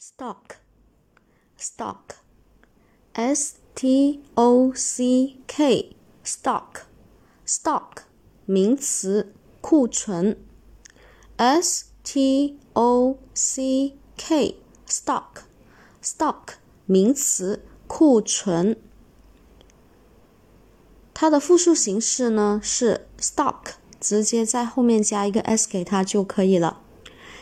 stock，stock，s t o c k，stock，stock，名词，库存，s t o c k，stock，stock，名词，库存。它的复数形式呢是 stock，直接在后面加一个 s 给它就可以了。